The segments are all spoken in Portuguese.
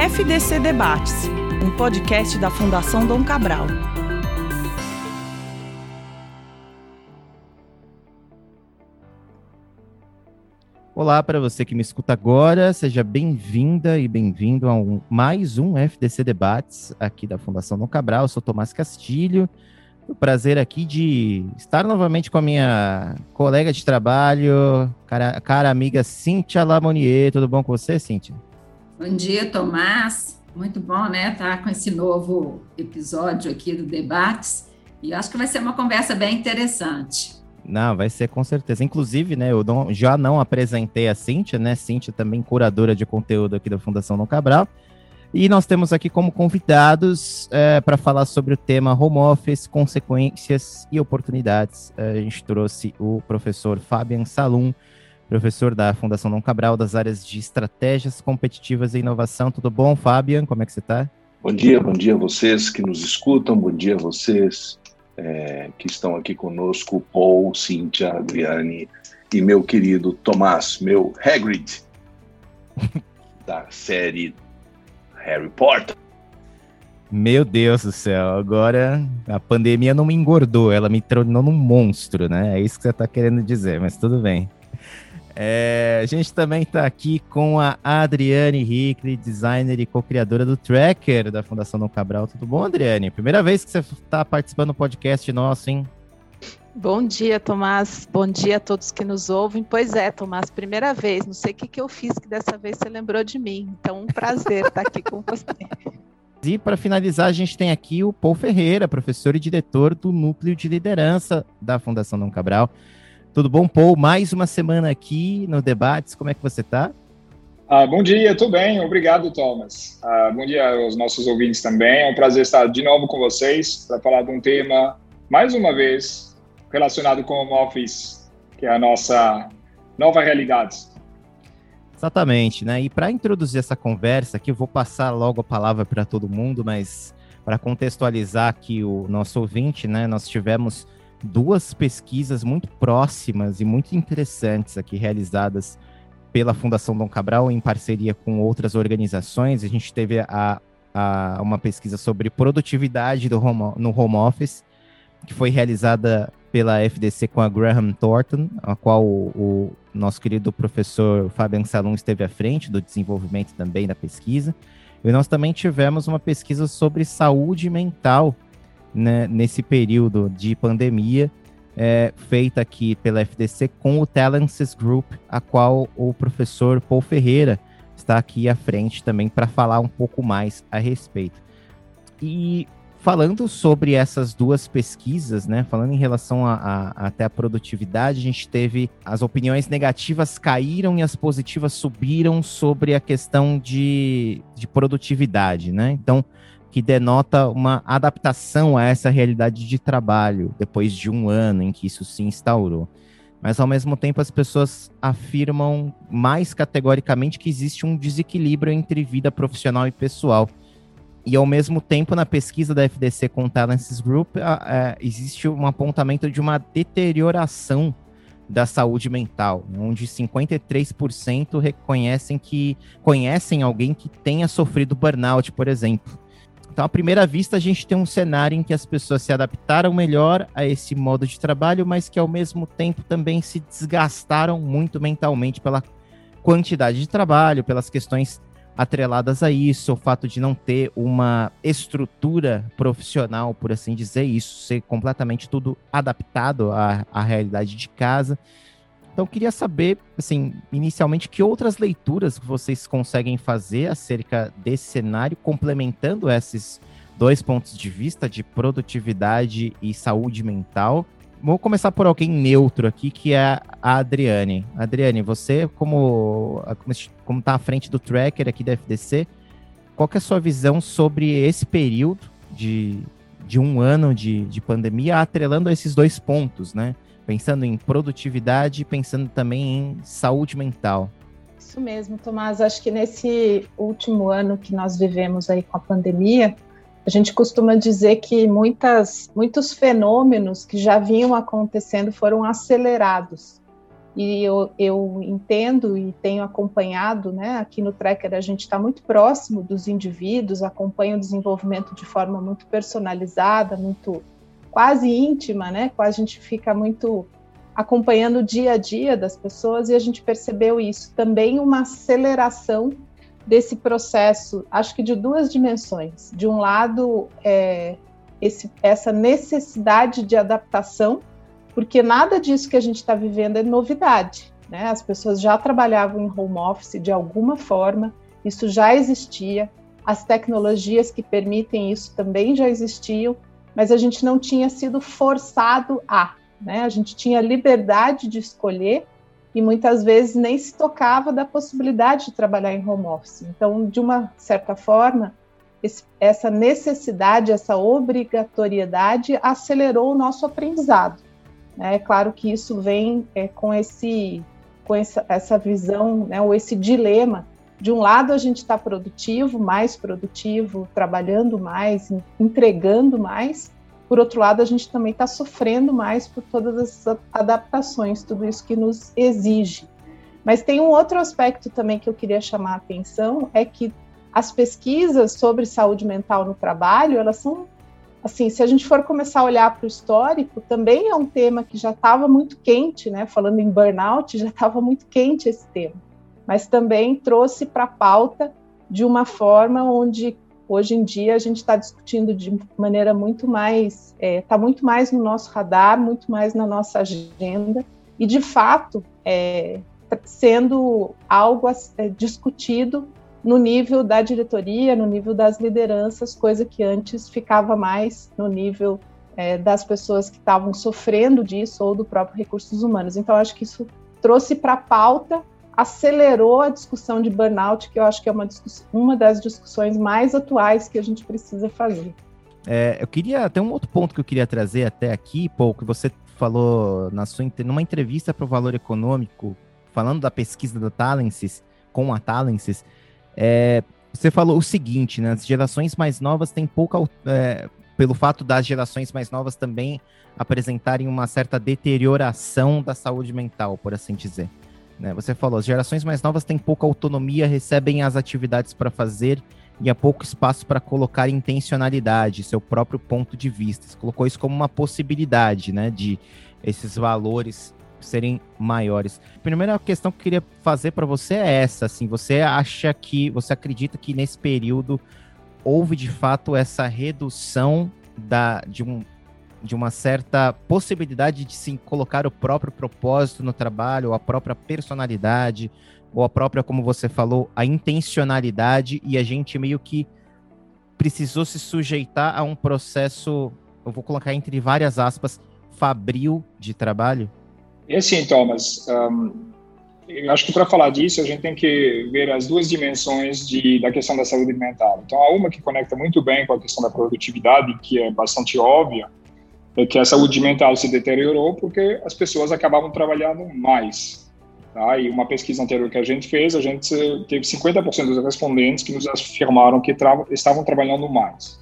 FDC Debates, um podcast da Fundação Dom Cabral. Olá para você que me escuta agora, seja bem-vinda e bem-vindo a um, mais um FDC Debates aqui da Fundação Dom Cabral. Eu sou Tomás Castilho. O prazer aqui de estar novamente com a minha colega de trabalho, cara, cara amiga Cíntia Lamonier. Tudo bom com você, Cíntia? Bom dia, Tomás. Muito bom, né, estar tá com esse novo episódio aqui do Debates. E acho que vai ser uma conversa bem interessante. Não, vai ser com certeza. Inclusive, né, eu não, já não apresentei a Cíntia, né? Cíntia também curadora de conteúdo aqui da Fundação Dom Cabral. E nós temos aqui como convidados é, para falar sobre o tema home office, consequências e oportunidades. É, a gente trouxe o professor Fabian Salum, professor da Fundação Dom Cabral, das áreas de estratégias competitivas e inovação. Tudo bom, Fabian? Como é que você está? Bom dia, bom dia a vocês que nos escutam, bom dia a vocês é, que estão aqui conosco, Paul, Cíntia, Adriane e meu querido Tomás, meu Hagrid, da série Harry Potter. Meu Deus do céu, agora a pandemia não me engordou, ela me tornou num monstro, né? É isso que você está querendo dizer, mas tudo bem. É, a gente também está aqui com a Adriane Hickley, designer e co-criadora do Tracker da Fundação Dom Cabral. Tudo bom, Adriane? Primeira vez que você está participando do podcast nosso, hein? Bom dia, Tomás. Bom dia a todos que nos ouvem. Pois é, Tomás, primeira vez. Não sei o que, que eu fiz que dessa vez você lembrou de mim. Então, um prazer estar aqui com você. E para finalizar, a gente tem aqui o Paul Ferreira, professor e diretor do Núcleo de Liderança da Fundação Dom Cabral. Tudo bom, Paul? Mais uma semana aqui no Debates. Como é que você está? Ah, bom dia, tudo bem? Obrigado, Thomas. Ah, bom dia aos nossos ouvintes também. É um prazer estar de novo com vocês para falar de um tema, mais uma vez, relacionado com o home office, que é a nossa nova realidade. Exatamente, né? E para introduzir essa conversa aqui, eu vou passar logo a palavra para todo mundo, mas para contextualizar aqui o nosso ouvinte, né? Nós tivemos duas pesquisas muito próximas e muito interessantes aqui realizadas pela Fundação Dom Cabral em parceria com outras organizações. A gente teve a, a, uma pesquisa sobre produtividade do home, no home office, que foi realizada pela FDC com a Graham Thornton, a qual o, o nosso querido professor Fabian Salum esteve à frente do desenvolvimento também da pesquisa. E nós também tivemos uma pesquisa sobre saúde mental né, nesse período de pandemia, é, feita aqui pela FDC com o Talences Group, a qual o professor Paul Ferreira está aqui à frente também para falar um pouco mais a respeito. E falando sobre essas duas pesquisas, né, falando em relação a, a, até a produtividade, a gente teve as opiniões negativas caíram e as positivas subiram sobre a questão de, de produtividade, né? Então, que denota uma adaptação a essa realidade de trabalho depois de um ano em que isso se instaurou. Mas ao mesmo tempo as pessoas afirmam mais categoricamente que existe um desequilíbrio entre vida profissional e pessoal. E ao mesmo tempo, na pesquisa da FDC com o Talences Group, é, existe um apontamento de uma deterioração da saúde mental, onde 53% reconhecem que conhecem alguém que tenha sofrido burnout, por exemplo. Então, à primeira vista, a gente tem um cenário em que as pessoas se adaptaram melhor a esse modo de trabalho, mas que ao mesmo tempo também se desgastaram muito mentalmente pela quantidade de trabalho, pelas questões atreladas a isso, o fato de não ter uma estrutura profissional, por assim dizer, isso ser completamente tudo adaptado à, à realidade de casa. Então, queria saber, assim, inicialmente, que outras leituras vocês conseguem fazer acerca desse cenário, complementando esses dois pontos de vista de produtividade e saúde mental. Vou começar por alguém neutro aqui, que é a Adriane. Adriane, você, como como está à frente do tracker aqui da FDC, qual é a sua visão sobre esse período de, de um ano de, de pandemia, atrelando a esses dois pontos, né? Pensando em produtividade, pensando também em saúde mental. Isso mesmo, Tomás. Acho que nesse último ano que nós vivemos aí com a pandemia, a gente costuma dizer que muitas, muitos fenômenos que já vinham acontecendo foram acelerados. e eu, eu entendo e tenho acompanhado, né, aqui no Tracker a gente está muito próximo dos indivíduos, acompanha o desenvolvimento de forma muito personalizada, muito quase íntima, né, a gente fica muito acompanhando o dia a dia das pessoas e a gente percebeu isso, também uma aceleração desse processo, acho que de duas dimensões. De um lado, é, esse, essa necessidade de adaptação porque nada disso que a gente está vivendo é novidade. Né? As pessoas já trabalhavam em home office de alguma forma, isso já existia, as tecnologias que permitem isso também já existiam, mas a gente não tinha sido forçado a. Né? A gente tinha liberdade de escolher e muitas vezes nem se tocava da possibilidade de trabalhar em home office. Então, de uma certa forma, esse, essa necessidade, essa obrigatoriedade acelerou o nosso aprendizado. É claro que isso vem é, com esse com essa, essa visão, né, ou esse dilema. De um lado, a gente está produtivo, mais produtivo, trabalhando mais, entregando mais. Por outro lado, a gente também está sofrendo mais por todas essas adaptações, tudo isso que nos exige. Mas tem um outro aspecto também que eu queria chamar a atenção, é que as pesquisas sobre saúde mental no trabalho, elas são assim, se a gente for começar a olhar para o histórico, também é um tema que já estava muito quente, né? Falando em burnout, já estava muito quente esse tema, mas também trouxe para a pauta de uma forma onde hoje em dia a gente está discutindo de maneira muito mais, está é, tá muito mais no nosso radar, muito mais na nossa agenda e de fato é, sendo algo é, discutido no nível da diretoria, no nível das lideranças, coisa que antes ficava mais no nível é, das pessoas que estavam sofrendo disso ou do próprio recursos humanos. Então, acho que isso trouxe para a pauta, acelerou a discussão de burnout, que eu acho que é uma, uma das discussões mais atuais que a gente precisa fazer. É, eu queria, tem um outro ponto que eu queria trazer até aqui, Paul, que você falou na sua, numa entrevista para o Valor Econômico, falando da pesquisa da Talences, com a Talences, é, você falou o seguinte, né? As gerações mais novas têm pouca. É, pelo fato das gerações mais novas também apresentarem uma certa deterioração da saúde mental, por assim dizer. Né? Você falou, as gerações mais novas têm pouca autonomia, recebem as atividades para fazer e há pouco espaço para colocar intencionalidade, seu próprio ponto de vista. Você colocou isso como uma possibilidade, né? De esses valores serem maiores. A primeira questão que eu queria fazer para você é essa, assim, você acha que, você acredita que nesse período houve de fato essa redução da, de, um, de uma certa possibilidade de se colocar o próprio propósito no trabalho, ou a própria personalidade, ou a própria, como você falou, a intencionalidade, e a gente meio que precisou se sujeitar a um processo, eu vou colocar entre várias aspas, fabril de trabalho? E assim, Thomas, um, eu acho que para falar disso a gente tem que ver as duas dimensões de, da questão da saúde mental. Então, há uma que conecta muito bem com a questão da produtividade, que é bastante óbvia, é que a saúde mental se deteriorou porque as pessoas acabavam trabalhando mais. Tá? E uma pesquisa anterior que a gente fez, a gente teve 50% dos respondentes que nos afirmaram que tra estavam trabalhando mais.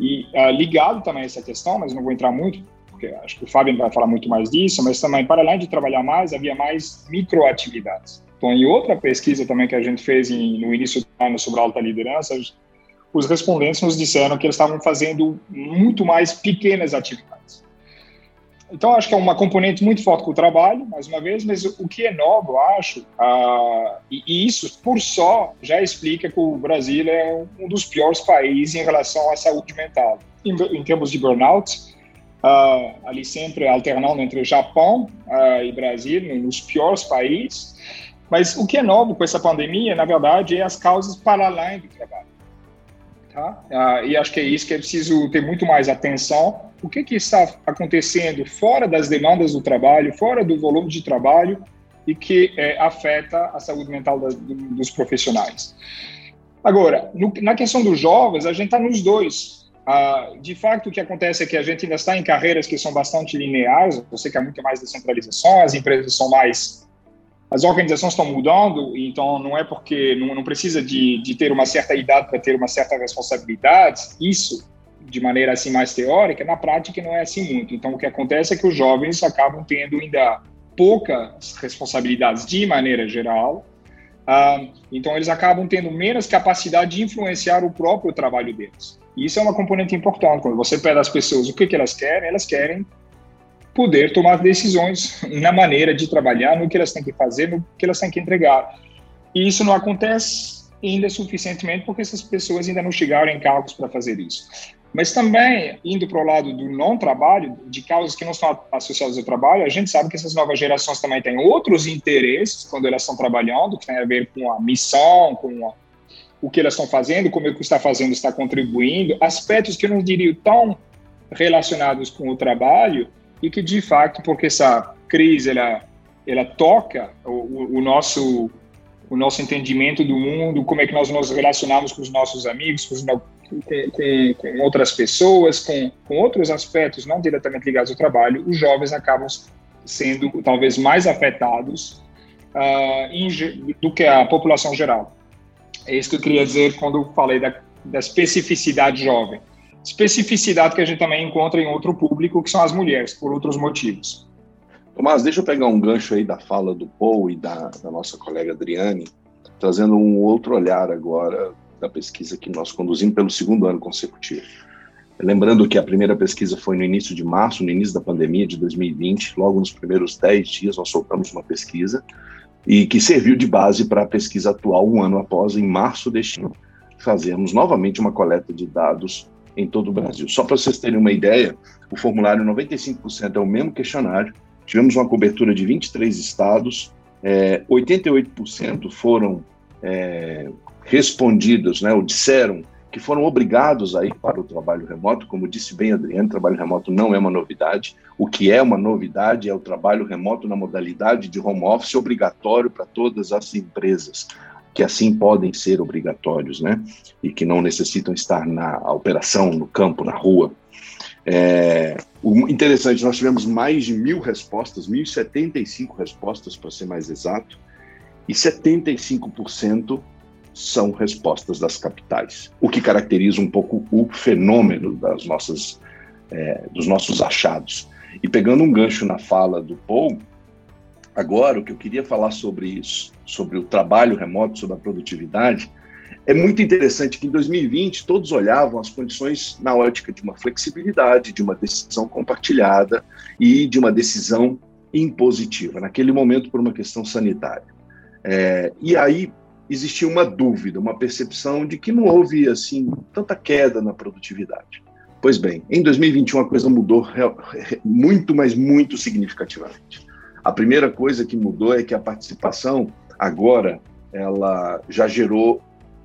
E uh, ligado também a essa questão, mas não vou entrar muito, porque acho que o Fábio vai falar muito mais disso, mas também, para além de trabalhar mais, havia mais microatividades. Então, em outra pesquisa também que a gente fez em, no início do ano sobre alta liderança, os respondentes nos disseram que eles estavam fazendo muito mais pequenas atividades. Então, acho que é uma componente muito forte com o trabalho, mais uma vez, mas o que é novo, eu acho, uh, e, isso por só já explica que o Brasil é um dos piores países em relação à saúde mental. Em, em termos de burnout, uh, ali sempre alternando entre Japão uh, e Brasil, nos piores países. Mas o que é novo com essa pandemia, na verdade, é as causas para além do trabalho. Tá? Uh, e acho que é isso que é preciso ter muito mais atenção. O que, que está acontecendo fora das demandas do trabalho, fora do volume de trabalho e que é, afeta a saúde mental das, dos profissionais. Agora, no, na questão dos jovens, a gente está nos dois. Ah, de fato, o que acontece é que a gente ainda está em carreiras que são bastante lineares, você quer muito mais descentralização, as empresas são mais. As organizações estão mudando, então não é porque não, não precisa de, de ter uma certa idade para ter uma certa responsabilidade, isso de maneira assim mais teórica, na prática não é assim muito. Então o que acontece é que os jovens acabam tendo ainda poucas responsabilidades de maneira geral. Uh, então, eles acabam tendo menos capacidade de influenciar o próprio trabalho deles. E isso é uma componente importante. Quando você pede às pessoas o que, que elas querem, elas querem poder tomar decisões na maneira de trabalhar, no que elas têm que fazer, no que elas têm que entregar. E isso não acontece ainda suficientemente porque essas pessoas ainda não chegaram em cargos para fazer isso. Mas também, indo para o lado do não trabalho, de causas que não estão associadas ao trabalho, a gente sabe que essas novas gerações também têm outros interesses quando elas estão trabalhando, que tem a ver com a missão, com a, o que elas estão fazendo, como é que está fazendo está contribuindo, aspectos que eu não diria tão relacionados com o trabalho e que, de fato, porque essa crise ela, ela toca o, o nosso o nosso entendimento do mundo, como é que nós nos relacionamos com os nossos amigos, com os com, com, outras pessoas, com, com outros aspectos não diretamente ligados ao trabalho, os jovens acabam sendo talvez mais afetados uh, em, do que a população geral. É isso que eu queria dizer quando falei da, da especificidade jovem. Especificidade que a gente também encontra em outro público, que são as mulheres, por outros motivos. Tomás, deixa eu pegar um gancho aí da fala do Paul e da, da nossa colega Adriane, trazendo um outro olhar agora da pesquisa que nós conduzimos pelo segundo ano consecutivo. Lembrando que a primeira pesquisa foi no início de março, no início da pandemia de 2020, logo nos primeiros 10 dias nós soltamos uma pesquisa e que serviu de base para a pesquisa atual um ano após, em março deste ano, fazemos novamente uma coleta de dados em todo o Brasil. Só para vocês terem uma ideia, o formulário 95% é o mesmo questionário, tivemos uma cobertura de 23 estados, é, 88% foram é, respondidos, né, ou disseram que foram obrigados a ir para o trabalho remoto, como disse bem Adriano, trabalho remoto não é uma novidade. O que é uma novidade é o trabalho remoto na modalidade de home office obrigatório para todas as empresas, que assim podem ser obrigatórios, né? E que não necessitam estar na operação, no campo, na rua. É, o interessante, nós tivemos mais de mil respostas, 1.075 respostas, para ser mais exato, e 75% são respostas das capitais, o que caracteriza um pouco o fenômeno das nossas, é, dos nossos achados. E pegando um gancho na fala do Paul, agora o que eu queria falar sobre isso, sobre o trabalho remoto, sobre a produtividade, é muito interessante que em 2020 todos olhavam as condições na ótica de uma flexibilidade, de uma decisão compartilhada e de uma decisão impositiva, naquele momento por uma questão sanitária. É, e aí existia uma dúvida, uma percepção de que não houve assim tanta queda na produtividade. Pois bem, em 2021 a coisa mudou muito, mas muito significativamente. A primeira coisa que mudou é que a participação agora ela já gerou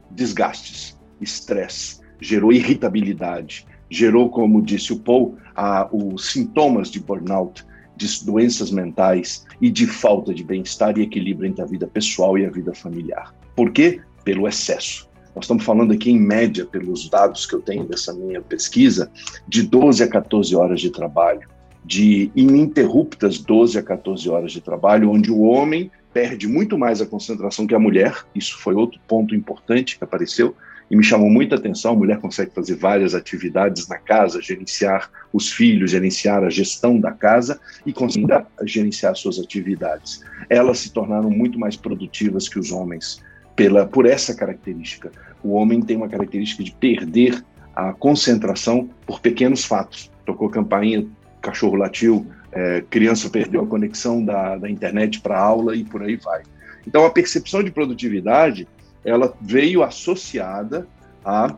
desgastes, estresse, gerou irritabilidade, gerou, como disse o Paul, a, os sintomas de burnout, de doenças mentais e de falta de bem-estar e equilíbrio entre a vida pessoal e a vida familiar. Por quê? Pelo excesso. Nós estamos falando aqui, em média, pelos dados que eu tenho dessa minha pesquisa, de 12 a 14 horas de trabalho, de ininterruptas 12 a 14 horas de trabalho, onde o homem perde muito mais a concentração que a mulher. Isso foi outro ponto importante que apareceu e me chamou muita atenção. A mulher consegue fazer várias atividades na casa, gerenciar os filhos, gerenciar a gestão da casa e conseguir gerenciar suas atividades. Elas se tornaram muito mais produtivas que os homens pela, por essa característica. O homem tem uma característica de perder a concentração por pequenos fatos. Tocou campainha, cachorro latiu, é, criança perdeu a conexão da, da internet para aula e por aí vai. Então, a percepção de produtividade ela veio associada a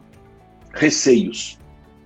receios.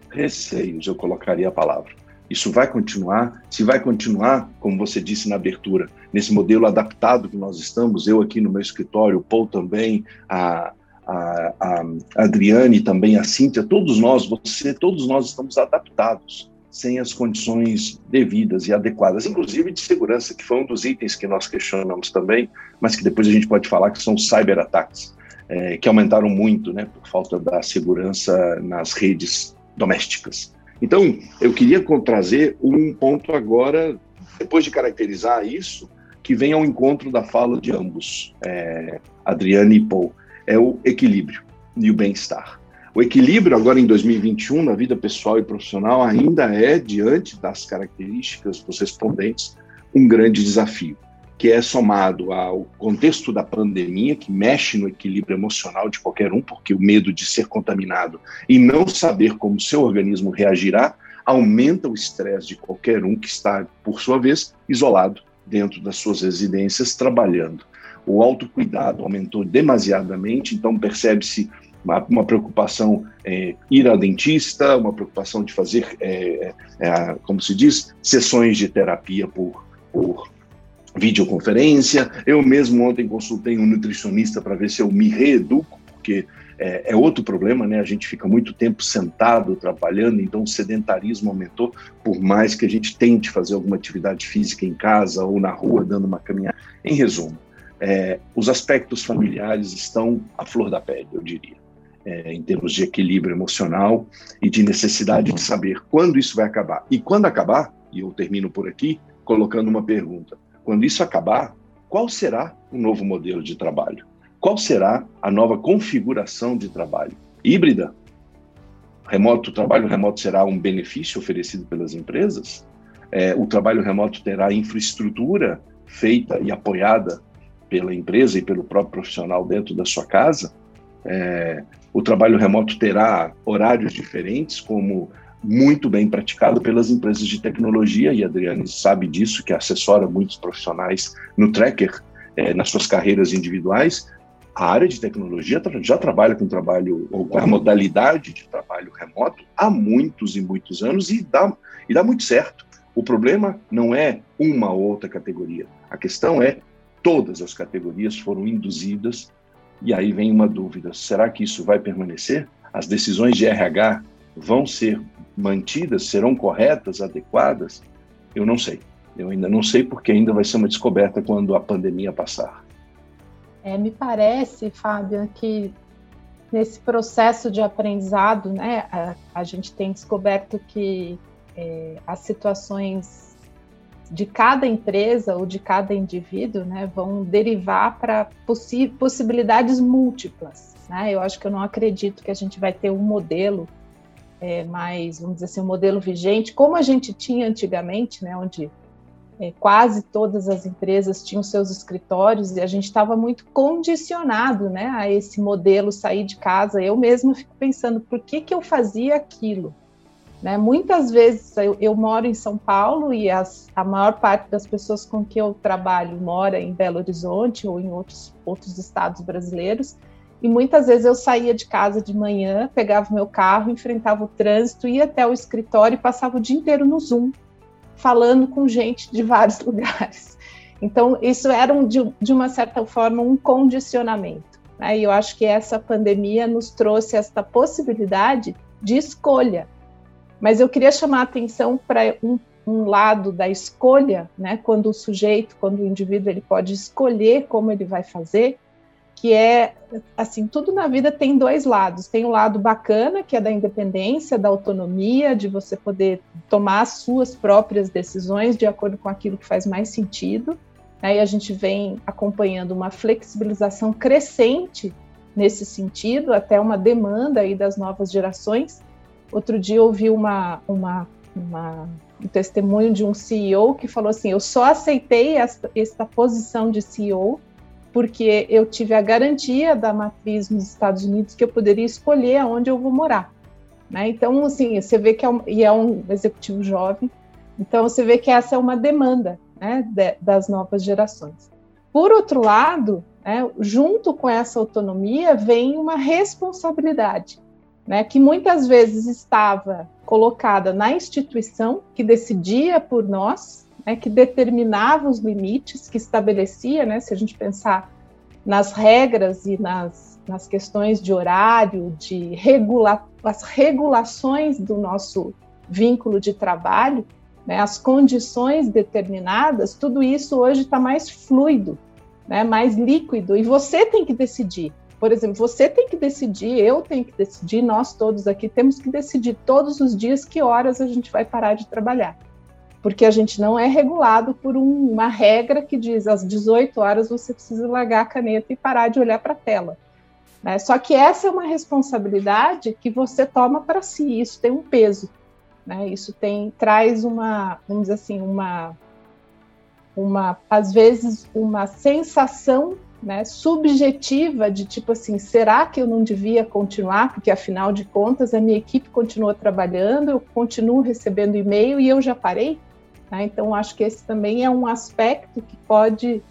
Receios, eu colocaria a palavra. Isso vai continuar? Se vai continuar, como você disse na abertura, nesse modelo adaptado que nós estamos, eu aqui no meu escritório, o Paul também, a, a, a Adriane também, a Cíntia, todos nós, você, todos nós estamos adaptados, sem as condições devidas e adequadas, inclusive de segurança, que foi um dos itens que nós questionamos também, mas que depois a gente pode falar que são cyberataques, é, que aumentaram muito, né, por falta da segurança nas redes domésticas. Então, eu queria trazer um ponto agora, depois de caracterizar isso, que vem ao encontro da fala de ambos, é, Adriane e Paul, é o equilíbrio e o bem-estar. O equilíbrio agora em 2021 na vida pessoal e profissional ainda é diante das características dos respondentes um grande desafio, que é somado ao contexto da pandemia, que mexe no equilíbrio emocional de qualquer um, porque o medo de ser contaminado e não saber como seu organismo reagirá aumenta o estresse de qualquer um que está, por sua vez, isolado dentro das suas residências trabalhando. O autocuidado aumentou demasiadamente, então percebe-se uma, uma, preocupação é, ir ao dentista, uma preocupação de fazer, é, é, é como se diz, sessões de terapia por, por videoconferência. Eu mesmo ontem consultei um nutricionista para ver se eu me reeduco, porque é, é, outro problema, né? A gente fica muito tempo sentado trabalhando, então o sedentarismo aumentou, por mais que a gente tente fazer alguma atividade física em casa ou na rua, dando uma caminhada. Em resumo, é, os aspectos familiares estão à flor da pele, eu diria é, em termos de equilíbrio emocional e de necessidade de saber quando isso vai acabar. E quando acabar, e eu termino por aqui colocando uma pergunta: quando isso acabar, qual será o novo modelo de trabalho? Qual será a nova configuração de trabalho? Híbrida? Remoto, o trabalho remoto será um benefício oferecido pelas empresas? É, o trabalho remoto terá infraestrutura feita e apoiada pela empresa e pelo próprio profissional dentro da sua casa? É, o trabalho remoto terá horários diferentes, como muito bem praticado pelas empresas de tecnologia, e a Adriane sabe disso, que assessora muitos profissionais no Tracker, é, nas suas carreiras individuais. A área de tecnologia já trabalha com trabalho, ou com a modalidade de trabalho remoto há muitos e muitos anos e dá, e dá muito certo. O problema não é uma ou outra categoria. A questão é todas as categorias foram induzidas e aí vem uma dúvida: será que isso vai permanecer? As decisões de RH vão ser mantidas? Serão corretas, adequadas? Eu não sei. Eu ainda não sei porque ainda vai ser uma descoberta quando a pandemia passar. É, me parece, Fábio, que nesse processo de aprendizado, né, a, a gente tem descoberto que é, as situações de cada empresa ou de cada indivíduo, né, vão derivar para possi possibilidades múltiplas. Né? Eu acho que eu não acredito que a gente vai ter um modelo é, mais, vamos dizer assim, um modelo vigente, como a gente tinha antigamente, né, onde é, quase todas as empresas tinham seus escritórios e a gente estava muito condicionado né, a esse modelo sair de casa. Eu mesma fico pensando, por que, que eu fazia aquilo? Né? Muitas vezes eu, eu, moro em São Paulo e as, a maior parte das pessoas com que eu trabalho mora em Belo Horizonte ou em outros, outros estados brasileiros. E muitas vezes eu saía de casa de manhã, pegava meu carro, enfrentava o trânsito, ia até o escritório e passava o dia inteiro no Zoom, falando com gente de vários lugares. Então, isso era, um, de, de uma certa forma, um condicionamento. Né? E eu acho que essa pandemia nos trouxe esta possibilidade de escolha mas eu queria chamar a atenção para um, um, lado da escolha, né? Quando o sujeito, quando o indivíduo, ele pode escolher como ele vai fazer, que é assim, tudo na vida tem dois lados. Tem o um lado bacana, que é da independência, da autonomia, de você poder tomar as suas próprias decisões de acordo com aquilo que faz mais sentido. Aí a gente vem acompanhando uma flexibilização crescente nesse sentido, até uma demanda aí das novas gerações Outro dia eu ouvi uma, uma, uma, um testemunho de um CEO que falou assim: Eu só aceitei esta, esta posição de CEO porque eu tive a garantia da matriz nos Estados Unidos que eu poderia escolher aonde eu vou morar. Né? Então, assim, você vê que é um, e é um executivo jovem, então você vê que essa é uma demanda né, de, das novas gerações. Por outro lado, né, junto com essa autonomia vem uma responsabilidade né, que muitas vezes estava colocada na instituição que decidia por nós, né, que determinava os limites, que estabelecia, né, se a gente pensar nas regras e nas, nas questões de horário, de regula as regulações do nosso vínculo de trabalho, né, as condições determinadas, tudo isso hoje está mais fluido, né, mais líquido, e você tem que decidir por exemplo, você tem que decidir, eu tenho que decidir, nós todos aqui temos que decidir todos os dias que horas a gente vai parar de trabalhar. Porque a gente não é regulado por um, uma regra que diz às 18 horas você precisa largar a caneta e parar de olhar para a tela. Né? Só que essa é uma responsabilidade que você toma para si, isso tem um peso. Né? Isso tem traz uma, vamos dizer assim, uma uma, às vezes, uma sensação né, subjetiva de tipo assim, será que eu não devia continuar? Porque afinal de contas a minha equipe continua trabalhando, eu continuo recebendo e-mail e eu já parei. Né? Então acho que esse também é um aspecto que pode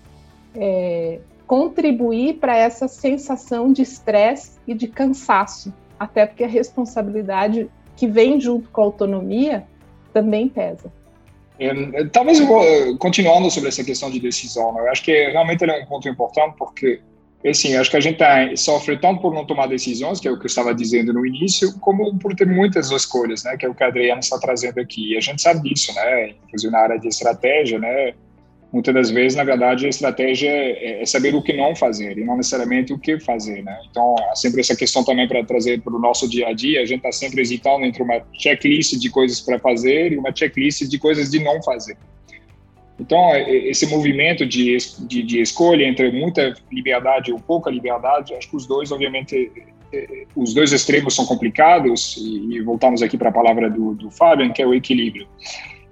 é, contribuir para essa sensação de estresse e de cansaço, até porque a responsabilidade que vem junto com a autonomia também pesa. Talvez eu vou continuando sobre essa questão de decisão. Né? Eu acho que realmente é um ponto importante porque, assim, acho que a gente tá, sofre tanto por não tomar decisões, que é o que eu estava dizendo no início, como por ter muitas escolhas, né? Que é o que a Adriana está trazendo aqui. E a gente sabe disso, né? Inclusive na área de estratégia, né? Muitas das vezes, na verdade, a estratégia é, é saber o que não fazer e não necessariamente o que fazer, né? Então, há sempre essa questão também para trazer para o nosso dia a dia, a gente está sempre hesitando entre uma checklist de coisas para fazer e uma checklist de coisas de não fazer. Então, é, esse movimento de, de, de escolha entre muita liberdade ou pouca liberdade, acho que os dois, obviamente, os dois extremos são complicados, e, e voltamos aqui para a palavra do, do Fabian, que é o equilíbrio.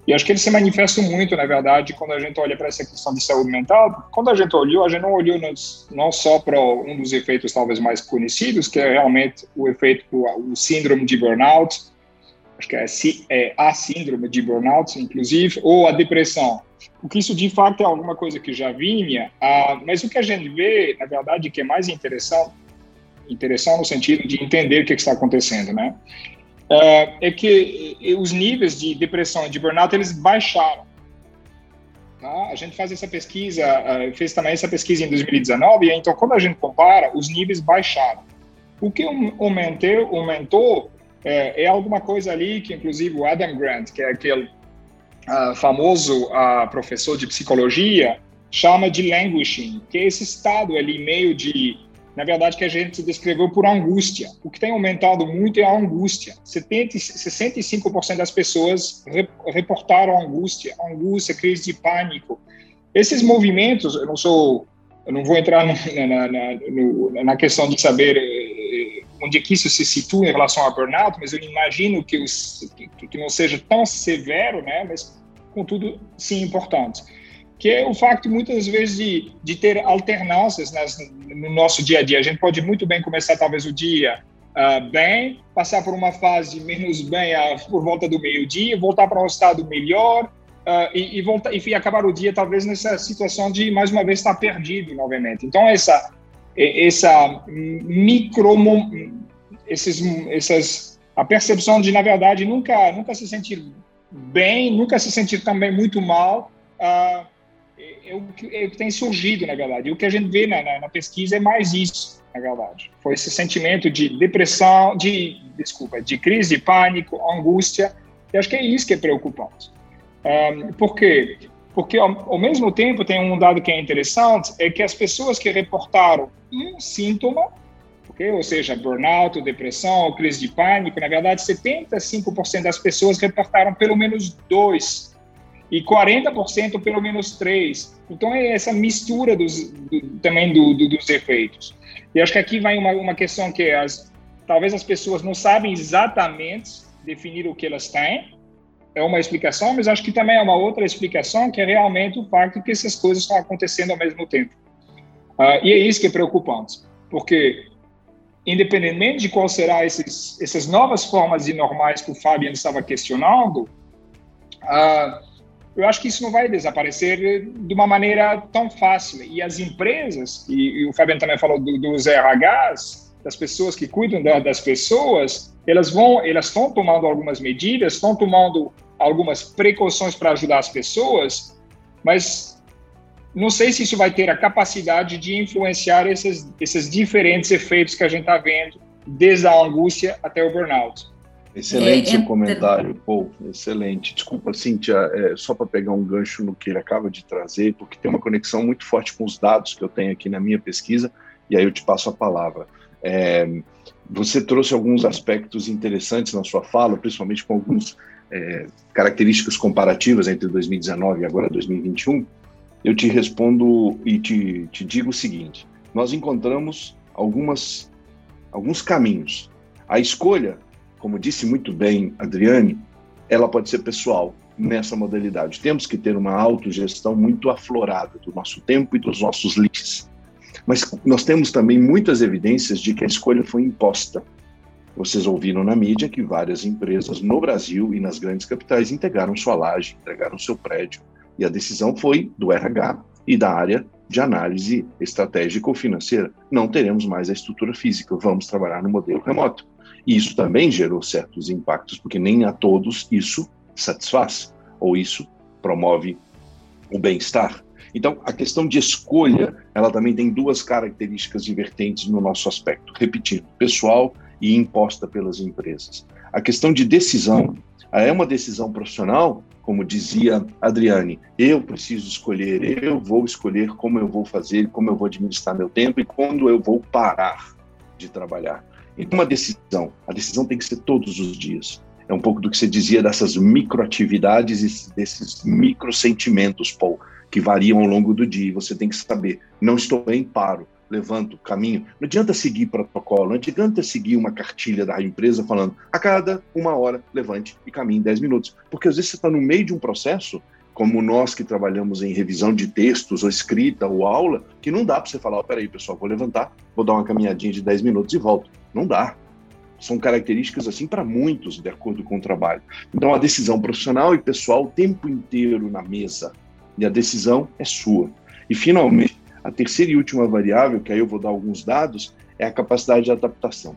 E acho que eles se manifestam muito, na verdade, quando a gente olha para essa questão de saúde mental. Quando a gente olhou, a gente não olhou nos, não só para um dos efeitos talvez mais conhecidos, que é realmente o efeito, o síndrome de burnout, acho que é, é a síndrome de burnout, inclusive, ou a depressão. Porque isso, de fato, é alguma coisa que já vinha, ah, mas o que a gente vê, na verdade, que é mais interessante, interessante no sentido de entender o que, que está acontecendo, né? É, é que os níveis de depressão e de burnout eles baixaram. Tá? A gente faz essa pesquisa, fez também essa pesquisa em 2019, e então quando a gente compara, os níveis baixaram. O que aumentou, aumentou é, é alguma coisa ali que, inclusive, o Adam Grant, que é aquele uh, famoso uh, professor de psicologia, chama de languishing, que é esse estado ali meio de na verdade, que a gente descreveu por angústia. O que tem aumentado muito é a angústia. 70, 65% das pessoas reportaram angústia, angústia, crise de pânico. Esses movimentos, eu não sou, eu não vou entrar na, na, na, na questão de saber eh, onde é que isso se situa em relação ao burnout, mas eu imagino que, os, que, que não seja tão severo, né? Mas, contudo, sim importante que é o facto muitas vezes de, de ter alternâncias nas, no nosso dia a dia. A gente pode muito bem começar talvez o dia uh, bem, passar por uma fase menos bem uh, por volta do meio-dia, voltar para um estado melhor uh, e, e, voltar, e acabar o dia talvez nessa situação de mais uma vez estar perdido novamente. Então essa essa micro esses essas a percepção de na verdade nunca nunca se sentir bem, nunca se sentir também muito mal. Uh, é o, que, é o que tem surgido, na verdade. E o que a gente vê na, na, na, pesquisa é mais isso, na verdade. Foi esse sentimento de depressão, de, desculpa, de crise pânico, angústia. E acho que é isso que é preocupante. Um, por quê? Porque, ao, ao, mesmo tempo, tem um dado que é interessante, é que as pessoas que reportaram um síntoma, okay? ou seja, burnout, depressão, crise de pânico, na verdade, 75% das pessoas reportaram pelo menos dois e 40% pelo menos 3. Então é essa mistura dos, do, também do, do, dos efeitos. E acho que aqui vai uma, uma questão que as, talvez as pessoas não sabem exatamente definir o que elas têm, é uma explicação, mas acho que também é uma outra explicação que é realmente o fato que essas coisas estão acontecendo ao mesmo tempo. Uh, e é isso que é preocupante, porque independentemente de qual será esses, essas novas formas de normais que o Fabian estava questionando, uh, eu acho que isso não vai desaparecer de uma maneira tão fácil. E as empresas, e, e o Fabiano também falou do, dos RHs, das pessoas que cuidam da, das pessoas, elas vão, elas estão tomando algumas medidas, estão tomando algumas precauções para ajudar as pessoas, mas não sei se isso vai ter a capacidade de influenciar esses, esses diferentes efeitos que a gente está vendo, desde a angústia até o burnout. Excelente é, seu comentário, Paul. Excelente. Desculpa, Cíntia, é, só para pegar um gancho no que ele acaba de trazer, porque tem uma conexão muito forte com os dados que eu tenho aqui na minha pesquisa, e aí eu te passo a palavra. É, você trouxe alguns aspectos interessantes na sua fala, principalmente com algumas é, características comparativas entre 2019 e agora 2021. Eu te respondo e te, te digo o seguinte: nós encontramos algumas, alguns caminhos. A escolha como disse muito bem Adriane, ela pode ser pessoal. nessa modalidade. Temos que ter uma autogestão muito aflorada do nosso tempo e dos nossos limites. Mas nós temos também muitas evidências de que a escolha foi imposta. Vocês ouviram na mídia que várias empresas no Brasil e nas grandes capitais integraram sua laje, entregaram seu prédio, e a decisão foi do RH e da área de análise estratégica ou financeira. Não teremos mais a estrutura física, vamos trabalhar no modelo remoto. E isso também gerou certos impactos, porque nem a todos isso satisfaz, ou isso promove o bem-estar. Então, a questão de escolha, ela também tem duas características divergentes no nosso aspecto. Repetindo, pessoal e imposta pelas empresas. A questão de decisão é uma decisão profissional, como dizia Adriane, eu preciso escolher, eu vou escolher como eu vou fazer, como eu vou administrar meu tempo e quando eu vou parar de trabalhar. Então, uma decisão, a decisão tem que ser todos os dias. É um pouco do que você dizia dessas microatividades e desses microsentimentos, Paul, que variam ao longo do dia. Você tem que saber, não estou bem, paro, levanto, caminho. Não adianta seguir protocolo, não adianta seguir uma cartilha da empresa falando a cada uma hora, levante e caminhe 10 minutos. Porque às vezes você está no meio de um processo, como nós que trabalhamos em revisão de textos, ou escrita, ou aula, que não dá para você falar, oh, peraí, pessoal, vou levantar, vou dar uma caminhadinha de 10 minutos e volto. Não dá são características assim para muitos, de acordo com o trabalho. Então, a decisão profissional e pessoal o tempo inteiro na mesa. E a decisão é sua. E, finalmente, a terceira e última variável, que aí eu vou dar alguns dados, é a capacidade de adaptação.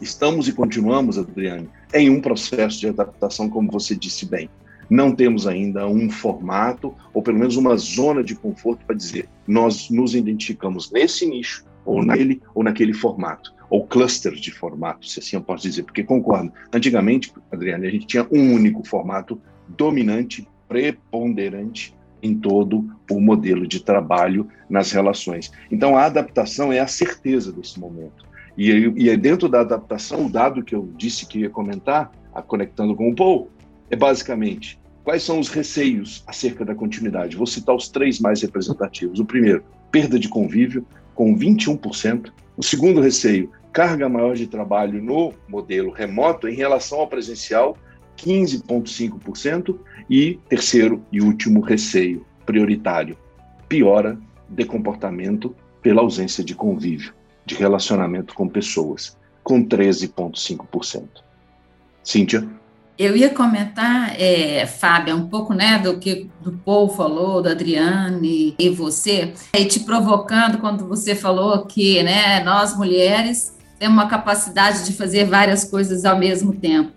Estamos e continuamos, Adriane, em um processo de adaptação, como você disse bem. Não temos ainda um formato, ou pelo menos uma zona de conforto para dizer nós nos identificamos nesse nicho, ou naquele, ou naquele formato ou clusters de formatos, se assim eu posso dizer, porque concordo. Antigamente, Adriane, a gente tinha um único formato dominante, preponderante em todo o modelo de trabalho nas relações. Então, a adaptação é a certeza desse momento. E, e é dentro da adaptação, o dado que eu disse que ia comentar, a conectando com o Paul, é basicamente quais são os receios acerca da continuidade. Vou citar os três mais representativos. O primeiro, perda de convívio, com 21%. O segundo receio, carga maior de trabalho no modelo remoto em relação ao presencial, 15,5%. E terceiro e último receio prioritário, piora de comportamento pela ausência de convívio, de relacionamento com pessoas, com 13,5%. Cíntia? Eu ia comentar, é, Fábio, um pouco né, do que do Paul falou, da Adriane e você, e te provocando quando você falou que né, nós mulheres temos uma capacidade de fazer várias coisas ao mesmo tempo.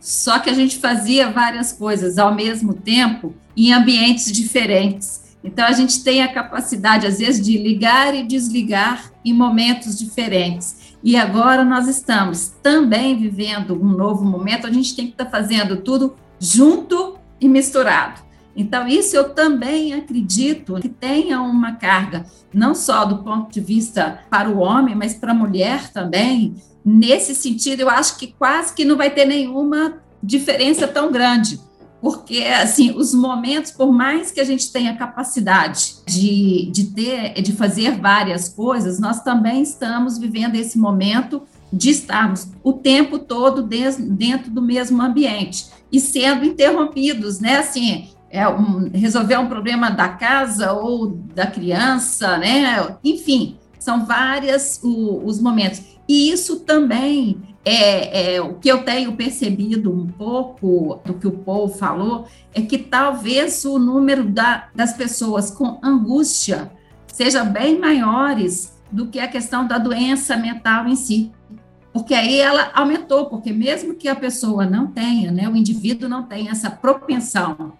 Só que a gente fazia várias coisas ao mesmo tempo em ambientes diferentes. Então a gente tem a capacidade, às vezes, de ligar e desligar em momentos diferentes. E agora nós estamos também vivendo um novo momento, a gente tem que estar tá fazendo tudo junto e misturado. Então, isso eu também acredito que tenha uma carga, não só do ponto de vista para o homem, mas para a mulher também. Nesse sentido, eu acho que quase que não vai ter nenhuma diferença tão grande porque assim os momentos, por mais que a gente tenha capacidade de, de ter, de fazer várias coisas, nós também estamos vivendo esse momento de estarmos o tempo todo dentro do mesmo ambiente e sendo interrompidos, né? Assim, é um, resolver um problema da casa ou da criança, né? Enfim, são vários os momentos. E isso também é, é, o que eu tenho percebido um pouco do que o Paul falou é que talvez o número da, das pessoas com angústia seja bem maiores do que a questão da doença mental em si. Porque aí ela aumentou, porque mesmo que a pessoa não tenha, né, o indivíduo não tenha essa propensão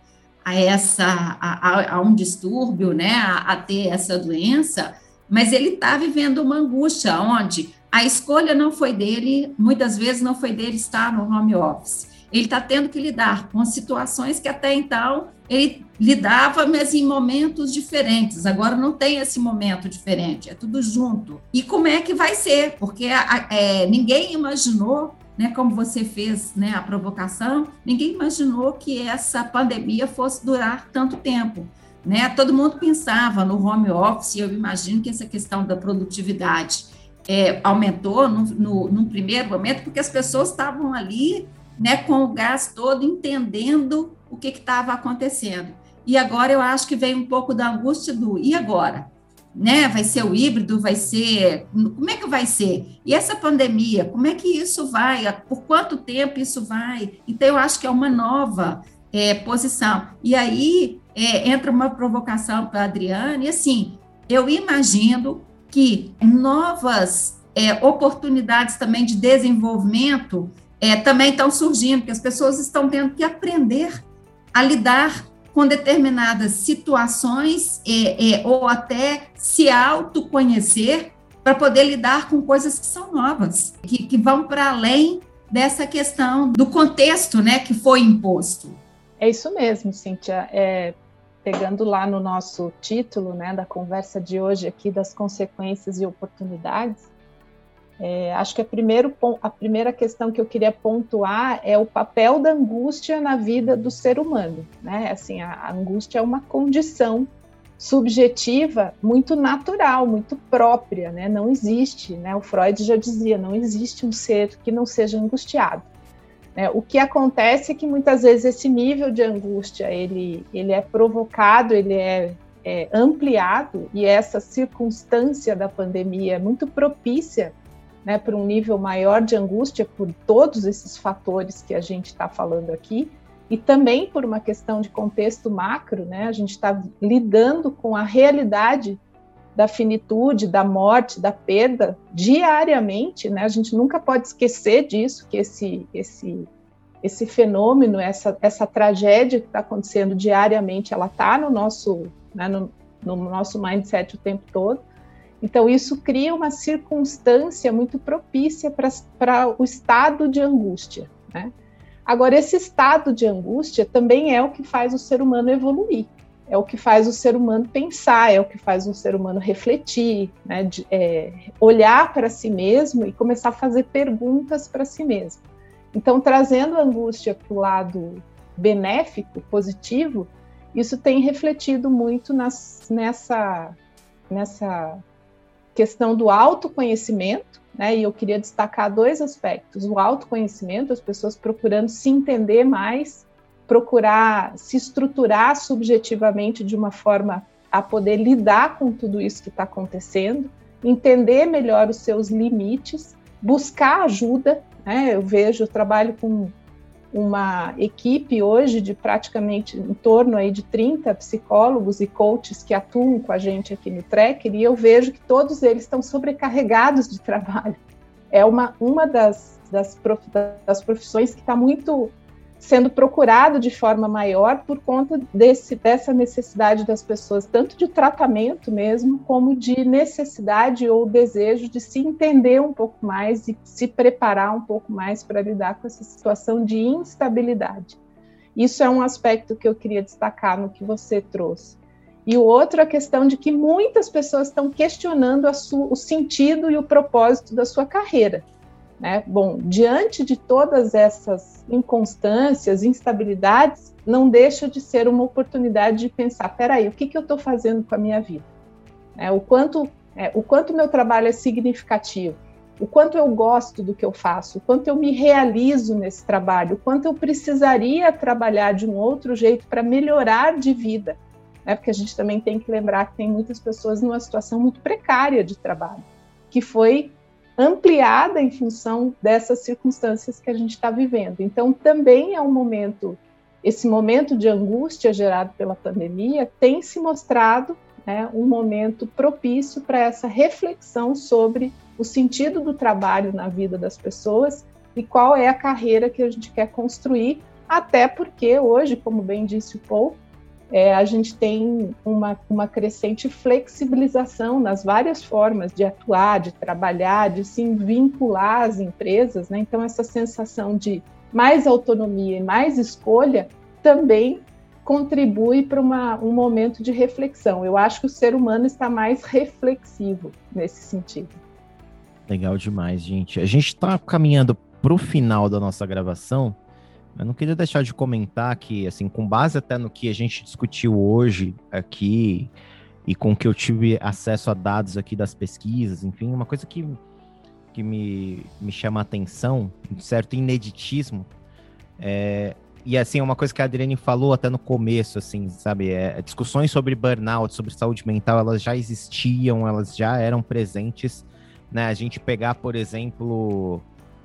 a essa a, a, um distúrbio, né, a, a ter essa doença, mas ele está vivendo uma angústia onde a escolha não foi dele, muitas vezes não foi dele estar no home office. Ele está tendo que lidar com situações que até então ele lidava, mas em momentos diferentes. Agora não tem esse momento diferente, é tudo junto. E como é que vai ser? Porque é, ninguém imaginou, né, como você fez né, a provocação, ninguém imaginou que essa pandemia fosse durar tanto tempo. Né? Todo mundo pensava no home office, eu imagino que essa questão da produtividade é, aumentou no, primeiro momento, porque as pessoas estavam ali né, com o gás todo, entendendo o que estava acontecendo. E agora eu acho que vem um pouco da angústia do e agora? Né? Vai ser o híbrido, vai ser. Como é que vai ser? E essa pandemia, como é que isso vai? Por quanto tempo isso vai? Então, eu acho que é uma nova é, posição. E aí é, entra uma provocação para a Adriane, assim, eu imagino que novas é, oportunidades também de desenvolvimento é, também estão surgindo, que as pessoas estão tendo que aprender a lidar com determinadas situações é, é, ou até se autoconhecer para poder lidar com coisas que são novas, que, que vão para além dessa questão do contexto né, que foi imposto. É isso mesmo, Cíntia. É, pegando lá no nosso título né, da conversa de hoje aqui das consequências e oportunidades, é, acho que a, primeiro, a primeira questão que eu queria pontuar é o papel da angústia na vida do ser humano. Né? Assim, a, a angústia é uma condição subjetiva muito natural, muito própria, né? Não existe, né? O Freud já dizia, não existe um ser que não seja angustiado. Né? O que acontece é que muitas vezes esse nível de angústia ele, ele é provocado, ele é, é ampliado e essa circunstância da pandemia é muito propícia né, para um nível maior de angústia por todos esses fatores que a gente está falando aqui, e também por uma questão de contexto macro, né, a gente está lidando com a realidade da finitude, da morte, da perda diariamente, né, a gente nunca pode esquecer disso, que esse, esse, esse fenômeno, essa, essa tragédia que está acontecendo diariamente, ela está no nosso, né, no, no nosso mindset o tempo todo, então, isso cria uma circunstância muito propícia para o estado de angústia. Né? Agora, esse estado de angústia também é o que faz o ser humano evoluir, é o que faz o ser humano pensar, é o que faz o ser humano refletir, né? de, é, olhar para si mesmo e começar a fazer perguntas para si mesmo. Então, trazendo a angústia para o lado benéfico, positivo, isso tem refletido muito nas, nessa, nessa questão do autoconhecimento, né? E eu queria destacar dois aspectos: o autoconhecimento, as pessoas procurando se entender mais, procurar se estruturar subjetivamente de uma forma a poder lidar com tudo isso que está acontecendo, entender melhor os seus limites, buscar ajuda. Né? Eu vejo, eu trabalho com uma equipe hoje de praticamente em torno aí de 30 psicólogos e coaches que atuam com a gente aqui no Tracker e eu vejo que todos eles estão sobrecarregados de trabalho. É uma, uma das, das, prof, das profissões que está muito sendo procurado de forma maior por conta desse, dessa necessidade das pessoas, tanto de tratamento mesmo, como de necessidade ou desejo de se entender um pouco mais e se preparar um pouco mais para lidar com essa situação de instabilidade. Isso é um aspecto que eu queria destacar no que você trouxe. E o outro é a questão de que muitas pessoas estão questionando o sentido e o propósito da sua carreira. Né? Bom, diante de todas essas inconstâncias, instabilidades, não deixa de ser uma oportunidade de pensar: peraí, o que, que eu estou fazendo com a minha vida? É, o quanto é, o quanto meu trabalho é significativo, o quanto eu gosto do que eu faço, o quanto eu me realizo nesse trabalho, o quanto eu precisaria trabalhar de um outro jeito para melhorar de vida, né? Porque a gente também tem que lembrar que tem muitas pessoas numa situação muito precária de trabalho, que foi ampliada em função dessas circunstâncias que a gente está vivendo. Então, também é um momento, esse momento de angústia gerado pela pandemia tem se mostrado né, um momento propício para essa reflexão sobre o sentido do trabalho na vida das pessoas e qual é a carreira que a gente quer construir, até porque hoje, como bem disse o Paul, é, a gente tem uma, uma crescente flexibilização nas várias formas de atuar, de trabalhar, de se vincular às empresas, né? Então, essa sensação de mais autonomia e mais escolha também contribui para um momento de reflexão. Eu acho que o ser humano está mais reflexivo nesse sentido. Legal demais, gente. A gente está caminhando para o final da nossa gravação. Eu não queria deixar de comentar que, assim, com base até no que a gente discutiu hoje aqui e com que eu tive acesso a dados aqui das pesquisas, enfim, uma coisa que, que me, me chama a atenção, um certo ineditismo, é, E assim, uma coisa que a Adriane falou até no começo, assim, sabe? É, discussões sobre burnout, sobre saúde mental, elas já existiam, elas já eram presentes. Né? A gente pegar, por exemplo,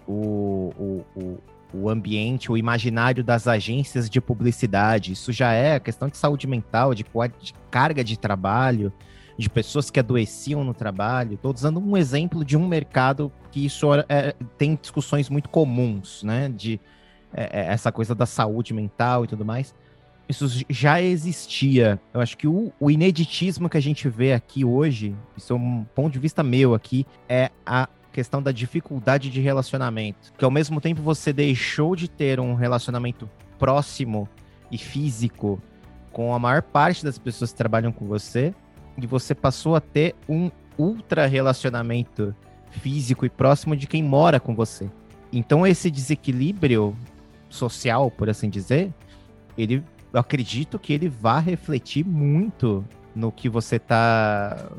o, o, o, o ambiente, o imaginário das agências de publicidade. Isso já é questão de saúde mental, de, de carga de trabalho, de pessoas que adoeciam no trabalho. Estou usando um exemplo de um mercado que isso é, é, tem discussões muito comuns, né? De é, é, essa coisa da saúde mental e tudo mais. Isso já existia. Eu acho que o, o ineditismo que a gente vê aqui hoje, isso é um ponto de vista meu aqui, é a questão da dificuldade de relacionamento. Que ao mesmo tempo você deixou de ter um relacionamento próximo e físico com a maior parte das pessoas que trabalham com você, e você passou a ter um ultra relacionamento físico e próximo de quem mora com você. Então esse desequilíbrio social, por assim dizer, ele eu acredito que ele vai refletir muito no que você está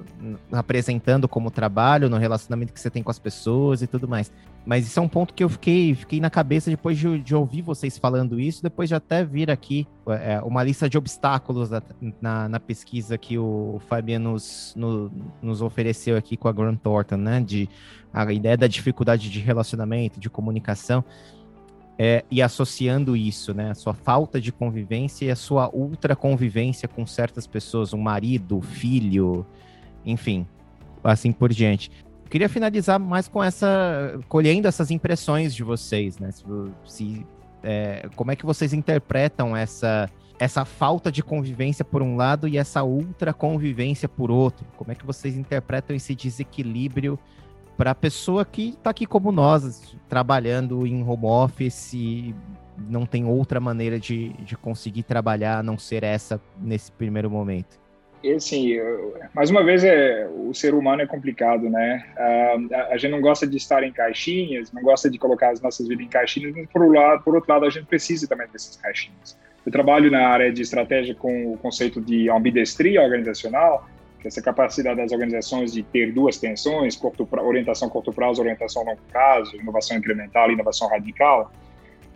apresentando como trabalho, no relacionamento que você tem com as pessoas e tudo mais. Mas isso é um ponto que eu fiquei, fiquei na cabeça depois de, de ouvir vocês falando isso, depois de até vir aqui é, uma lista de obstáculos na, na, pesquisa que o Fabiano nos, no, nos ofereceu aqui com a Grant Thornton, né? De a ideia da dificuldade de relacionamento, de comunicação é, e associando isso, né, a sua falta de convivência e a sua ultra convivência com certas pessoas, um marido, filho, enfim, assim por diante. Eu queria finalizar mais com essa, colhendo essas impressões de vocês, né? Se, se é, como é que vocês interpretam essa essa falta de convivência por um lado e essa ultra convivência por outro? Como é que vocês interpretam esse desequilíbrio para a pessoa que está aqui como nós, trabalhando em home office não tem outra maneira de, de conseguir trabalhar a não ser essa nesse primeiro momento? E assim, mais uma vez, é, o ser humano é complicado, né? Uh, a, a, gente não gosta de estar em caixinhas, não gosta de colocar as nossas vidas em caixinhas, mas por, um lado, por outro lado, a gente precisa também dessas caixinhas. Eu trabalho na área de estratégia com o conceito de ambidestria organizacional, essa capacidade das organizações de ter duas tensões, curto, orientação curto prazo, orientação longo prazo, inovação incremental inovação radical.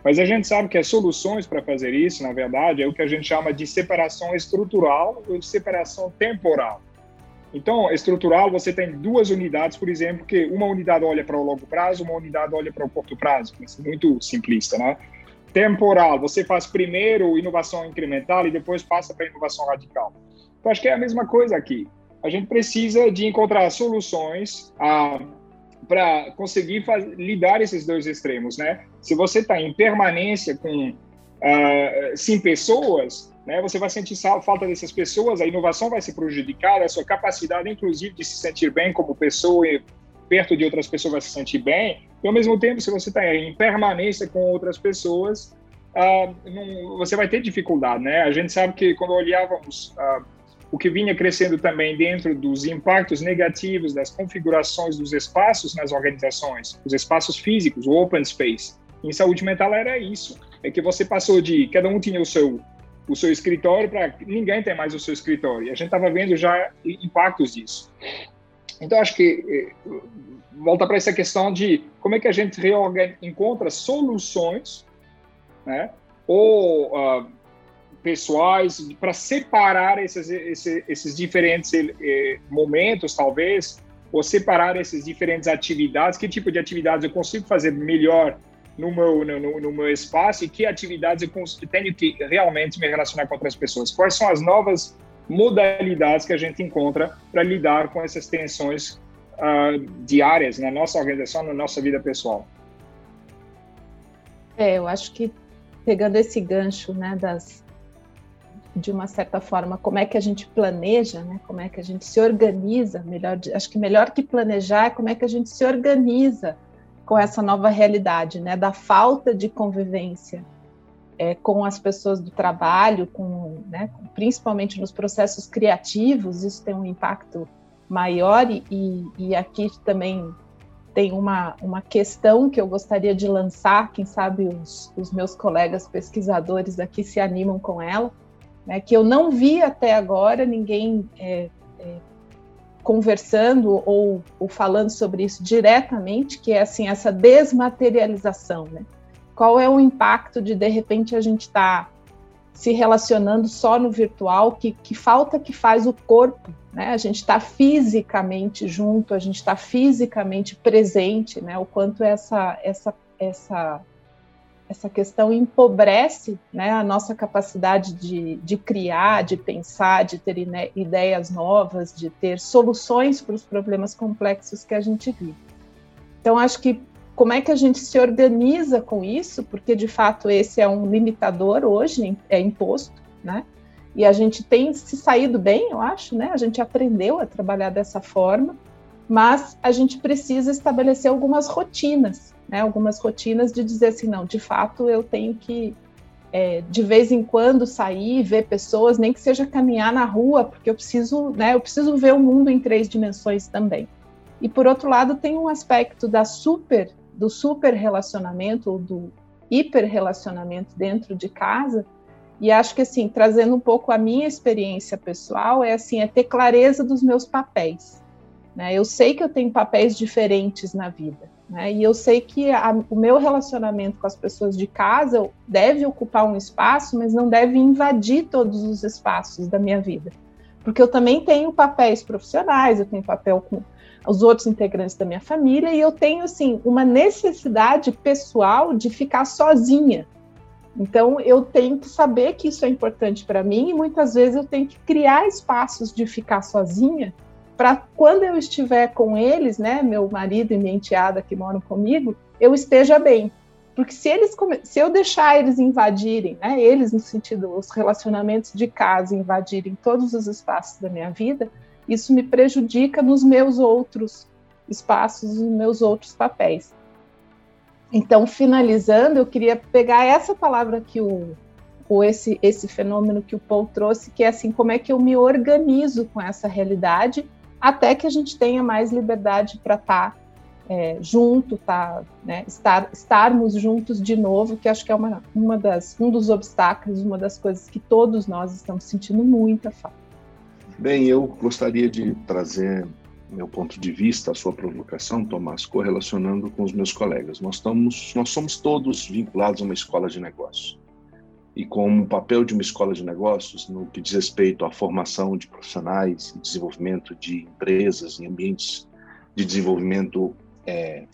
Mas a gente sabe que as soluções para fazer isso, na verdade, é o que a gente chama de separação estrutural ou de separação temporal. Então, estrutural, você tem duas unidades, por exemplo, que uma unidade olha para o longo prazo, uma unidade olha para o curto prazo. Isso é muito simplista, né? Temporal, você faz primeiro inovação incremental e depois passa para inovação radical. Então, acho que é a mesma coisa aqui. A gente precisa de encontrar soluções ah, para conseguir lidar esses dois extremos, né? Se você está em permanência com ah, pessoas, né? Você vai sentir falta dessas pessoas, a inovação vai se prejudicar, a sua capacidade, inclusive, de se sentir bem como pessoa e perto de outras pessoas vai se sentir bem. E ao mesmo tempo, se você está em permanência com outras pessoas, ah, não, você vai ter dificuldade, né? A gente sabe que quando olhávamos ah, o que vinha crescendo também dentro dos impactos negativos das configurações dos espaços nas organizações, os espaços físicos, o open space. Em saúde mental era isso, é que você passou de cada um tinha o seu o seu escritório para ninguém tem mais o seu escritório. E a gente estava vendo já impactos disso. Então acho que eh, volta para essa questão de como é que a gente encontra soluções, né? Ou uh, pessoais para separar esses, esses, esses diferentes eh, momentos, talvez, ou separar essas diferentes atividades, que tipo de atividades eu consigo fazer melhor no meu, no, no meu espaço e que atividades eu tenho que realmente me relacionar com outras pessoas. Quais são as novas modalidades que a gente encontra para lidar com essas tensões uh, diárias na nossa organização, na nossa vida pessoal? É, eu acho que pegando esse gancho né, das, de uma certa forma, como é que a gente planeja, né? como é que a gente se organiza, melhor, acho que melhor que planejar é como é que a gente se organiza com essa nova realidade, né? da falta de convivência é, com as pessoas do trabalho, com, né? principalmente nos processos criativos, isso tem um impacto maior e, e aqui também tem uma, uma questão que eu gostaria de lançar, quem sabe os, os meus colegas pesquisadores aqui se animam com ela, né, que eu não vi até agora ninguém é, é, conversando ou, ou, falando sobre isso diretamente, que é assim essa desmaterialização, né? Qual é o impacto de de repente a gente estar tá se relacionando só no virtual? Que, que falta que faz o corpo? Né? A gente está fisicamente junto, a gente está fisicamente presente, né? O quanto essa essa essa essa questão empobrece né, a nossa capacidade de, de criar, de pensar, de ter ideias novas, de ter soluções para os problemas complexos que a gente vive. Então, acho que como é que a gente se organiza com isso, porque de fato esse é um limitador hoje, é imposto, né? E a gente tem se saído bem, eu acho, né? A gente aprendeu a trabalhar dessa forma, mas a gente precisa estabelecer algumas rotinas, né? Algumas rotinas de dizer assim, não, de fato eu tenho que é, de vez em quando sair, ver pessoas, nem que seja caminhar na rua, porque eu preciso, né? Eu preciso ver o mundo em três dimensões também. E por outro lado, tem um aspecto da super, do super relacionamento ou do hiper relacionamento dentro de casa. E acho que assim, trazendo um pouco a minha experiência pessoal, é assim, é ter clareza dos meus papéis. Né? Eu sei que eu tenho papéis diferentes na vida. Né? E eu sei que a, o meu relacionamento com as pessoas de casa deve ocupar um espaço, mas não deve invadir todos os espaços da minha vida. Porque eu também tenho papéis profissionais, eu tenho papel com os outros integrantes da minha família, e eu tenho, assim, uma necessidade pessoal de ficar sozinha. Então, eu tenho que saber que isso é importante para mim, e muitas vezes eu tenho que criar espaços de ficar sozinha, para quando eu estiver com eles, né, meu marido e minha enteada que moram comigo, eu esteja bem. Porque se eles se eu deixar eles invadirem, né, eles no sentido os relacionamentos de casa invadirem todos os espaços da minha vida, isso me prejudica nos meus outros espaços, nos meus outros papéis. Então, finalizando, eu queria pegar essa palavra que o, o esse, esse fenômeno que o Paul trouxe, que é assim, como é que eu me organizo com essa realidade, até que a gente tenha mais liberdade para estar tá, é, junto, tá, né, estar, estarmos juntos de novo, que acho que é uma, uma das, um dos obstáculos, uma das coisas que todos nós estamos sentindo muita falta. Bem, eu gostaria de trazer meu ponto de vista, a sua provocação, Tomás, correlacionando com os meus colegas. Nós, estamos, nós somos todos vinculados a uma escola de negócios. E como o papel de uma escola de negócios, no que diz respeito à formação de profissionais, desenvolvimento de empresas em ambientes de desenvolvimento é,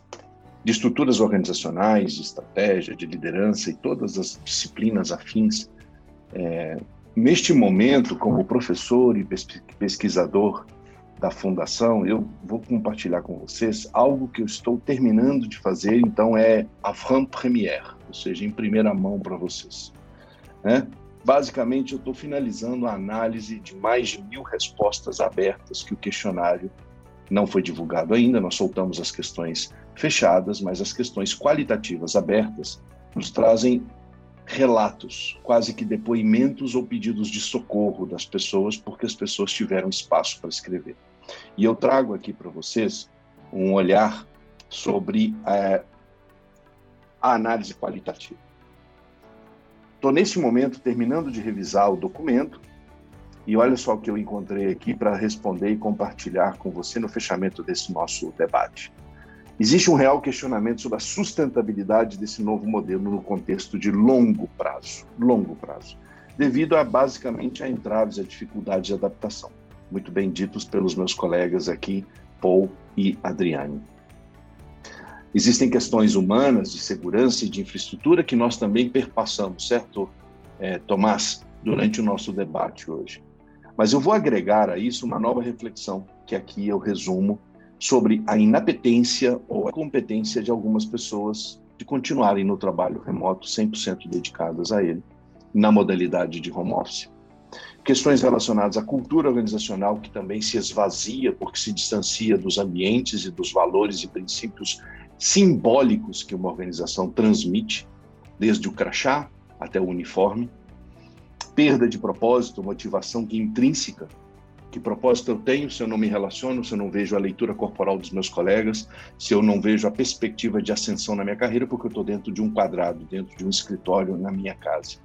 de estruturas organizacionais, de estratégia, de liderança e todas as disciplinas afins, é, Neste momento, como professor e pesquisador da fundação, eu vou compartilhar com vocês algo que eu estou terminando de fazer, então é avant-première, ou seja, em primeira mão para vocês. Né? Basicamente, eu estou finalizando a análise de mais de mil respostas abertas que o questionário não foi divulgado ainda, nós soltamos as questões fechadas, mas as questões qualitativas abertas nos trazem relatos, quase que depoimentos ou pedidos de socorro das pessoas, porque as pessoas tiveram espaço para escrever. E eu trago aqui para vocês um olhar sobre é, a análise qualitativa. Estou nesse momento terminando de revisar o documento e olha só o que eu encontrei aqui para responder e compartilhar com você no fechamento desse nosso debate. Existe um real questionamento sobre a sustentabilidade desse novo modelo no contexto de longo prazo, longo prazo, devido a basicamente a entraves e a dificuldades de adaptação, muito bem ditos pelos meus colegas aqui, Paul e Adriane. Existem questões humanas, de segurança e de infraestrutura que nós também perpassamos, certo, é, Tomás, durante o nosso debate hoje. Mas eu vou agregar a isso uma nova reflexão, que aqui eu resumo sobre a inapetência ou a competência de algumas pessoas de continuarem no trabalho remoto 100% dedicadas a ele, na modalidade de home office. Questões relacionadas à cultura organizacional, que também se esvazia porque se distancia dos ambientes e dos valores e princípios simbólicos que uma organização transmite, desde o crachá até o uniforme. Perda de propósito, motivação que intrínseca que propósito eu tenho se eu não me relaciono, se eu não vejo a leitura corporal dos meus colegas, se eu não vejo a perspectiva de ascensão na minha carreira, porque eu estou dentro de um quadrado, dentro de um escritório na minha casa.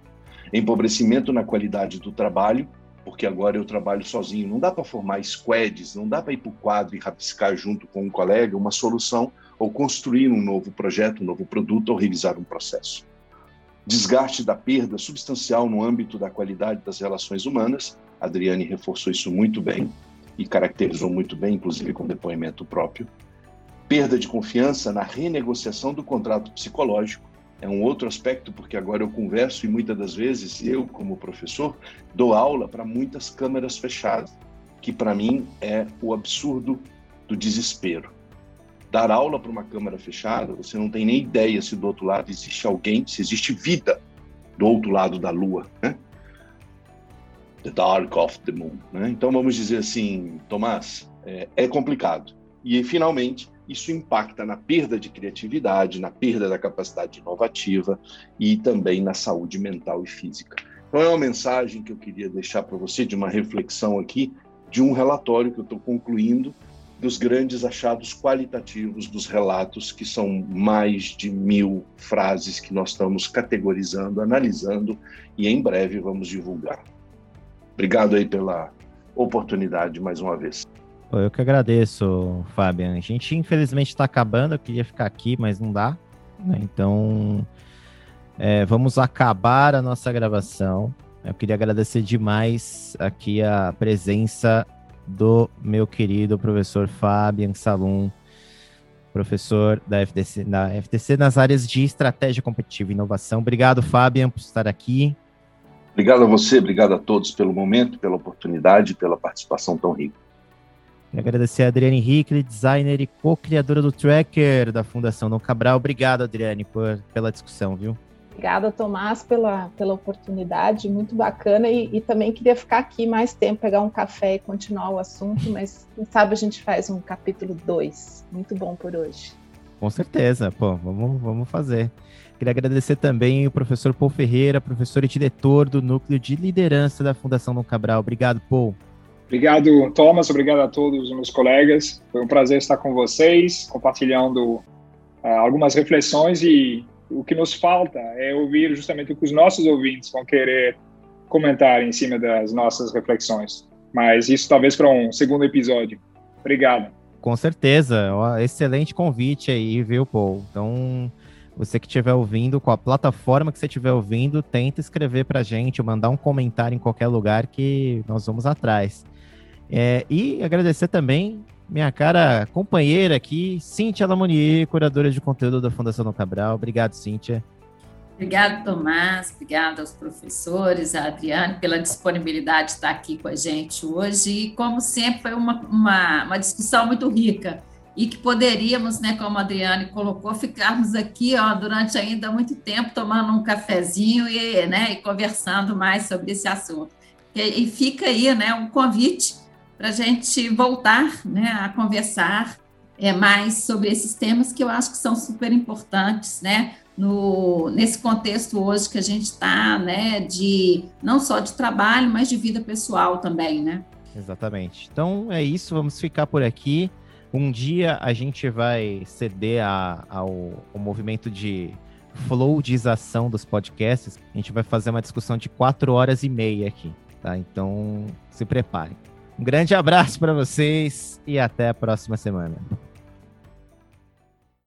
Empobrecimento na qualidade do trabalho, porque agora eu trabalho sozinho. Não dá para formar squads, não dá para ir para o quadro e rabiscar junto com um colega uma solução ou construir um novo projeto, um novo produto ou revisar um processo. Desgaste da perda substancial no âmbito da qualidade das relações humanas, Adriane reforçou isso muito bem e caracterizou muito bem, inclusive com depoimento próprio. Perda de confiança na renegociação do contrato psicológico, é um outro aspecto, porque agora eu converso e muitas das vezes eu, como professor, dou aula para muitas câmeras fechadas, que para mim é o absurdo do desespero. Dar aula para uma câmera fechada, você não tem nem ideia se do outro lado existe alguém, se existe vida do outro lado da lua, né? The dark of the moon. Né? Então vamos dizer assim, Tomás, é, é complicado. E finalmente, isso impacta na perda de criatividade, na perda da capacidade inovativa e também na saúde mental e física. Então, é uma mensagem que eu queria deixar para você, de uma reflexão aqui, de um relatório que eu estou concluindo, dos grandes achados qualitativos dos relatos, que são mais de mil frases que nós estamos categorizando, analisando e em breve vamos divulgar. Obrigado aí pela oportunidade mais uma vez. Eu que agradeço, Fabian. A gente infelizmente está acabando, eu queria ficar aqui, mas não dá. Né? Então, é, vamos acabar a nossa gravação. Eu queria agradecer demais aqui a presença do meu querido professor Fabian Salum, professor da FTC, da FTC nas áreas de estratégia competitiva e inovação. Obrigado, Fabian, por estar aqui. Obrigado a você, obrigado a todos pelo momento, pela oportunidade, pela participação tão rica. Quero agradecer a Adriane Hickley, designer e co-criadora do Tracker da Fundação Dom Cabral. Obrigado, Adriane, por, pela discussão, viu? Obrigada, Tomás, pela, pela oportunidade, muito bacana. E, e, também queria ficar aqui mais tempo, pegar um café e continuar o assunto, mas quem sabe a gente faz um capítulo 2. Muito bom por hoje. Com certeza, pô, vamos, vamos fazer. Queria agradecer também o professor Paul Ferreira, professor e diretor do Núcleo de Liderança da Fundação Dom Cabral. Obrigado, Paul. Obrigado, Thomas. Obrigado a todos os meus colegas. Foi um prazer estar com vocês, compartilhando uh, algumas reflexões e o que nos falta é ouvir justamente o que os nossos ouvintes vão querer comentar em cima das nossas reflexões. Mas isso talvez para um segundo episódio. Obrigado. Com certeza. Excelente convite aí, viu, Paul? Então, você que estiver ouvindo, com a plataforma que você estiver ouvindo, tenta escrever para a gente, mandar um comentário em qualquer lugar que nós vamos atrás. É, e agradecer também minha cara companheira aqui, Cíntia Lamonier, curadora de conteúdo da Fundação Dom Cabral. Obrigado, Cíntia. Obrigado, Tomás. Obrigado aos professores, a Adriane, pela disponibilidade de estar aqui com a gente hoje. E, como sempre, foi uma, uma, uma discussão muito rica e que poderíamos, né, como a Adriane colocou, ficarmos aqui ó, durante ainda muito tempo tomando um cafezinho e, né, e conversando mais sobre esse assunto. E, e fica aí né, um convite para a gente voltar né, a conversar é, mais sobre esses temas que eu acho que são super importantes, né? No, nesse contexto hoje que a gente está, né, de não só de trabalho, mas de vida pessoal também, né? Exatamente. Então é isso, vamos ficar por aqui. Um dia a gente vai ceder a, ao, ao movimento de flowdização dos podcasts. A gente vai fazer uma discussão de quatro horas e meia aqui, tá? Então se preparem. Um grande abraço para vocês e até a próxima semana.